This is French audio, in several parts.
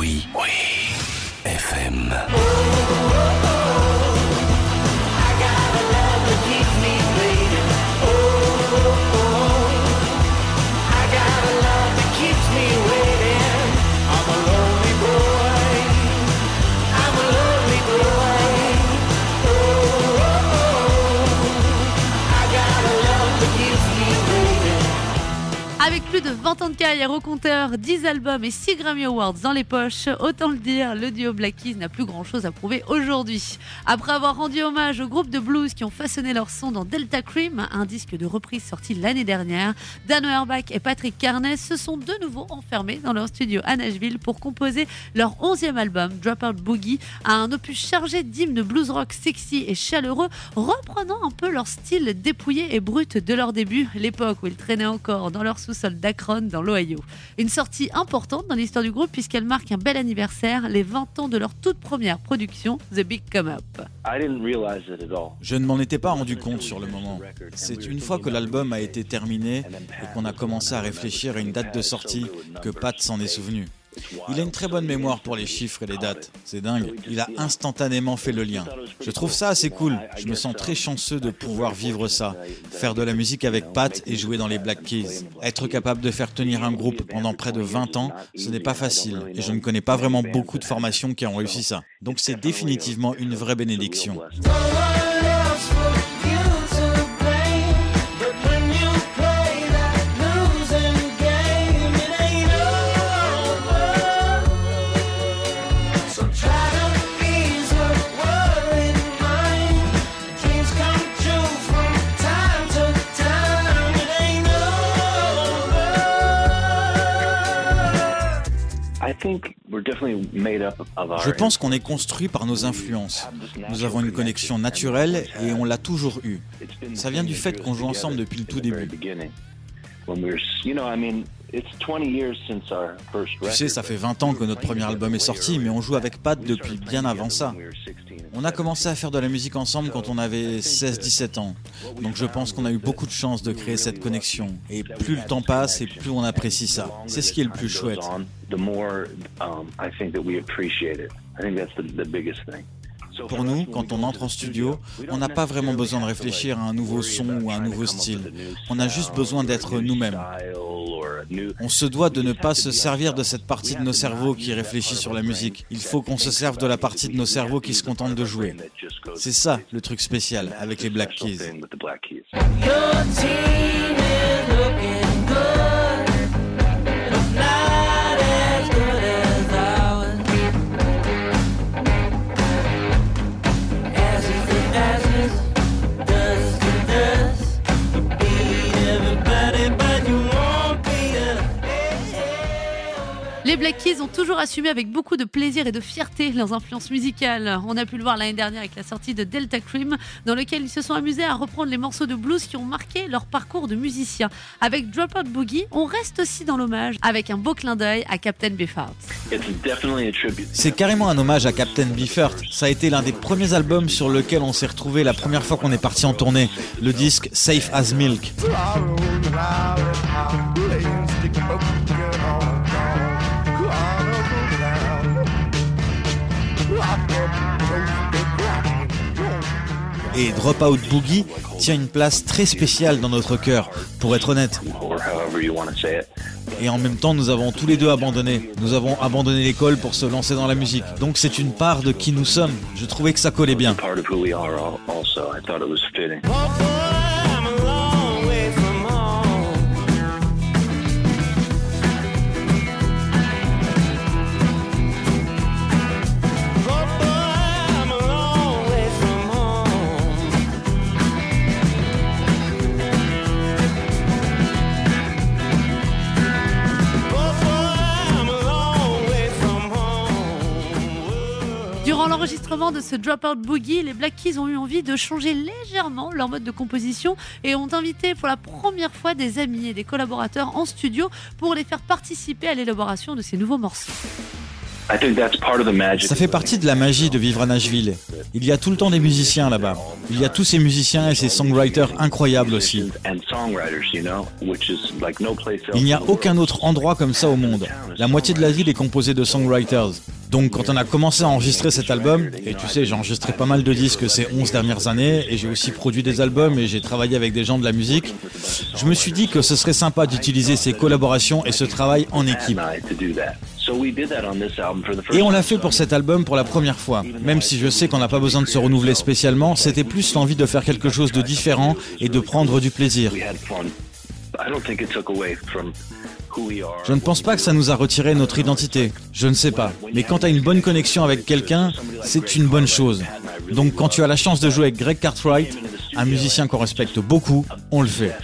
Oui, oui. FM. 40 ans au compteur, 10 albums et 6 Grammy Awards dans les poches, autant le dire, le duo Black Keys n'a plus grand chose à prouver aujourd'hui. Après avoir rendu hommage au groupe de blues qui ont façonné leur son dans Delta Cream, un disque de reprise sorti l'année dernière, Dan Auerbach et Patrick Carney se sont de nouveau enfermés dans leur studio à Nashville pour composer leur 11e album, Dropout Boogie, un opus chargé d'hymnes blues rock sexy et chaleureux, reprenant un peu leur style dépouillé et brut de leur début, l'époque où ils traînaient encore dans leur sous-sol d'Akron dans l'Ohio. Une sortie importante dans l'histoire du groupe puisqu'elle marque un bel anniversaire, les 20 ans de leur toute première production, The Big Come Up. Je ne m'en étais pas rendu compte sur le moment. C'est une fois que l'album a été terminé et qu'on a commencé à réfléchir à une date de sortie que Pat s'en est souvenu. Il a une très bonne mémoire pour les chiffres et les dates. C'est dingue. Il a instantanément fait le lien. Je trouve ça assez cool. Je me sens très chanceux de pouvoir vivre ça. Faire de la musique avec Pat et jouer dans les Black Keys. Être capable de faire tenir un groupe pendant près de 20 ans, ce n'est pas facile. Et je ne connais pas vraiment beaucoup de formations qui ont réussi ça. Donc c'est définitivement une vraie bénédiction. Je pense qu'on est construit par nos influences. Nous avons une connexion naturelle et on l'a toujours eue. Ça vient du fait qu'on joue ensemble depuis le tout début. Tu sais, ça fait 20 ans que notre premier album est sorti, mais on joue avec Pat depuis bien avant ça. On a commencé à faire de la musique ensemble quand on avait 16-17 ans. Donc je pense qu'on a eu beaucoup de chance de créer cette connexion. Et plus le temps passe et plus on apprécie ça. C'est ce qui est le plus chouette. Pour nous, quand on entre en studio, on n'a pas vraiment besoin de réfléchir à un nouveau son ou à un nouveau style. On a juste besoin d'être nous-mêmes. On se doit de ne pas se servir de cette partie de nos cerveaux qui réfléchit sur la musique. Il faut qu'on se serve de la partie de nos cerveaux qui se contente de jouer. C'est ça le truc spécial avec les Black Keys. Les Black Keys ont toujours assumé avec beaucoup de plaisir et de fierté leurs influences musicales. On a pu le voir l'année dernière avec la sortie de Delta Cream, dans lequel ils se sont amusés à reprendre les morceaux de blues qui ont marqué leur parcours de musicien. Avec Dropout Boogie, on reste aussi dans l'hommage, avec un beau clin d'œil à Captain Beefheart. C'est carrément un hommage à Captain Beefheart. Ça a été l'un des premiers albums sur lequel on s'est retrouvé la première fois qu'on est parti en tournée. Le disque Safe as Milk. Et Dropout Boogie tient une place très spéciale dans notre cœur, pour être honnête. Et en même temps, nous avons tous les deux abandonné. Nous avons abandonné l'école pour se lancer dans la musique. Donc c'est une part de qui nous sommes. Je trouvais que ça collait bien. L'enregistrement de ce Dropout Boogie, les Black Keys ont eu envie de changer légèrement leur mode de composition et ont invité pour la première fois des amis et des collaborateurs en studio pour les faire participer à l'élaboration de ces nouveaux morceaux. Ça fait partie de la magie de vivre à Nashville. Il y a tout le temps des musiciens là-bas. Il y a tous ces musiciens et ces songwriters incroyables aussi. Il n'y a aucun autre endroit comme ça au monde. La moitié de la ville est composée de songwriters. Donc quand on a commencé à enregistrer cet album, et tu sais j'ai enregistré pas mal de disques ces 11 dernières années, et j'ai aussi produit des albums et j'ai travaillé avec des gens de la musique, je me suis dit que ce serait sympa d'utiliser ces collaborations et ce travail en équipe. Et on l'a fait pour cet album pour la première fois. Même si je sais qu'on n'a pas besoin de se renouveler spécialement, c'était plus l'envie de faire quelque chose de différent et de prendre du plaisir. Je ne pense pas que ça nous a retiré notre identité. Je ne sais pas. Mais quand tu as une bonne connexion avec quelqu'un, c'est une bonne chose. Donc quand tu as la chance de jouer avec Greg Cartwright, un musicien qu'on respecte beaucoup, on le fait.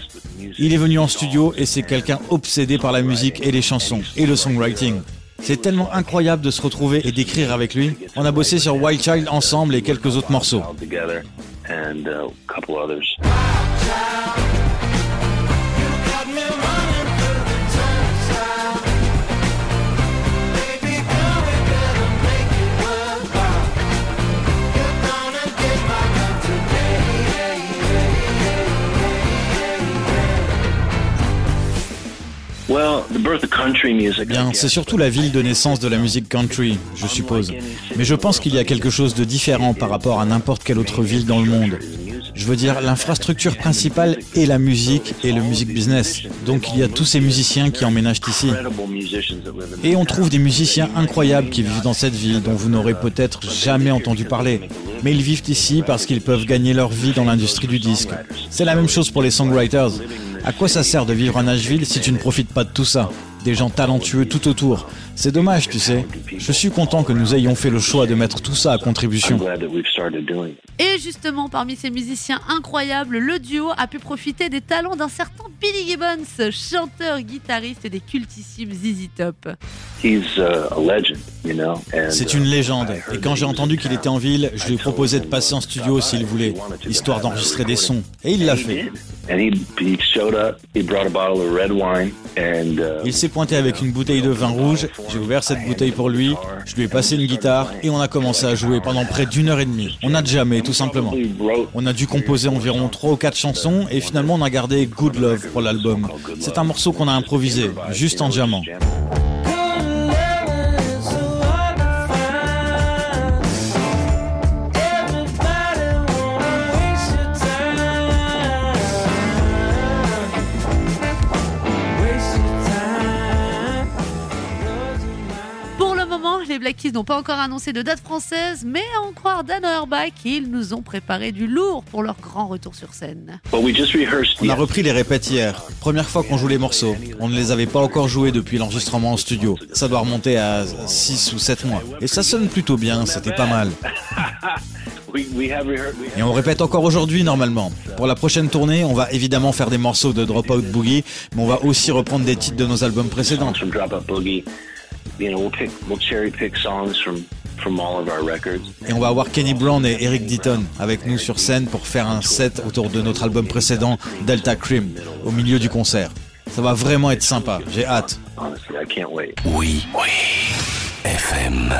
Il est venu en studio et c'est quelqu'un obsédé par la musique et les chansons et le songwriting. C'est tellement incroyable de se retrouver et d'écrire avec lui. On a bossé sur Wild Child ensemble et quelques autres morceaux. Bien, c'est surtout la ville de naissance de la musique country, je suppose. Mais je pense qu'il y a quelque chose de différent par rapport à n'importe quelle autre ville dans le monde. Je veux dire, l'infrastructure principale est la musique et le music business. Donc il y a tous ces musiciens qui emménagent ici. Et on trouve des musiciens incroyables qui vivent dans cette ville dont vous n'aurez peut-être jamais entendu parler. Mais ils vivent ici parce qu'ils peuvent gagner leur vie dans l'industrie du disque. C'est la même chose pour les songwriters. À quoi ça sert de vivre à Nashville si tu ne profites pas de tout ça? Des gens talentueux tout autour. C'est dommage, tu sais. Je suis content que nous ayons fait le choix de mettre tout ça à contribution. Et justement, parmi ces musiciens incroyables, le duo a pu profiter des talents d'un certain Billy Gibbons, chanteur, guitariste des cultissimes ZZ Top. Uh, C'est une légende. Et quand j'ai entendu qu'il était en ville, je lui ai proposé de passer en studio s'il voulait, histoire d'enregistrer des sons. Et il l'a fait. Il s'est pointé avec une bouteille de vin rouge, j'ai ouvert cette bouteille pour lui, je lui ai passé une guitare et on a commencé à jouer pendant près d'une heure et demie. On a jamais, tout simplement. On a dû composer environ 3 ou 4 chansons et finalement on a gardé Good Love pour l'album. C'est un morceau qu'on a improvisé, juste en diamant. Les Black Keys n'ont pas encore annoncé de date française, mais à en croire Dan Auerbach, ils nous ont préparé du lourd pour leur grand retour sur scène. On a repris les répètes hier. Première fois qu'on joue les morceaux. On ne les avait pas encore joués depuis l'enregistrement en studio. Ça doit remonter à 6 ou 7 mois. Et ça sonne plutôt bien, c'était pas mal. Et on répète encore aujourd'hui normalement. Pour la prochaine tournée, on va évidemment faire des morceaux de Dropout Boogie, mais on va aussi reprendre des titres de nos albums précédents. Et on va avoir Kenny Brown et Eric Deaton avec nous sur scène pour faire un set autour de notre album précédent, Delta Cream, au milieu du concert. Ça va vraiment être sympa, j'ai hâte. Oui, oui. FM.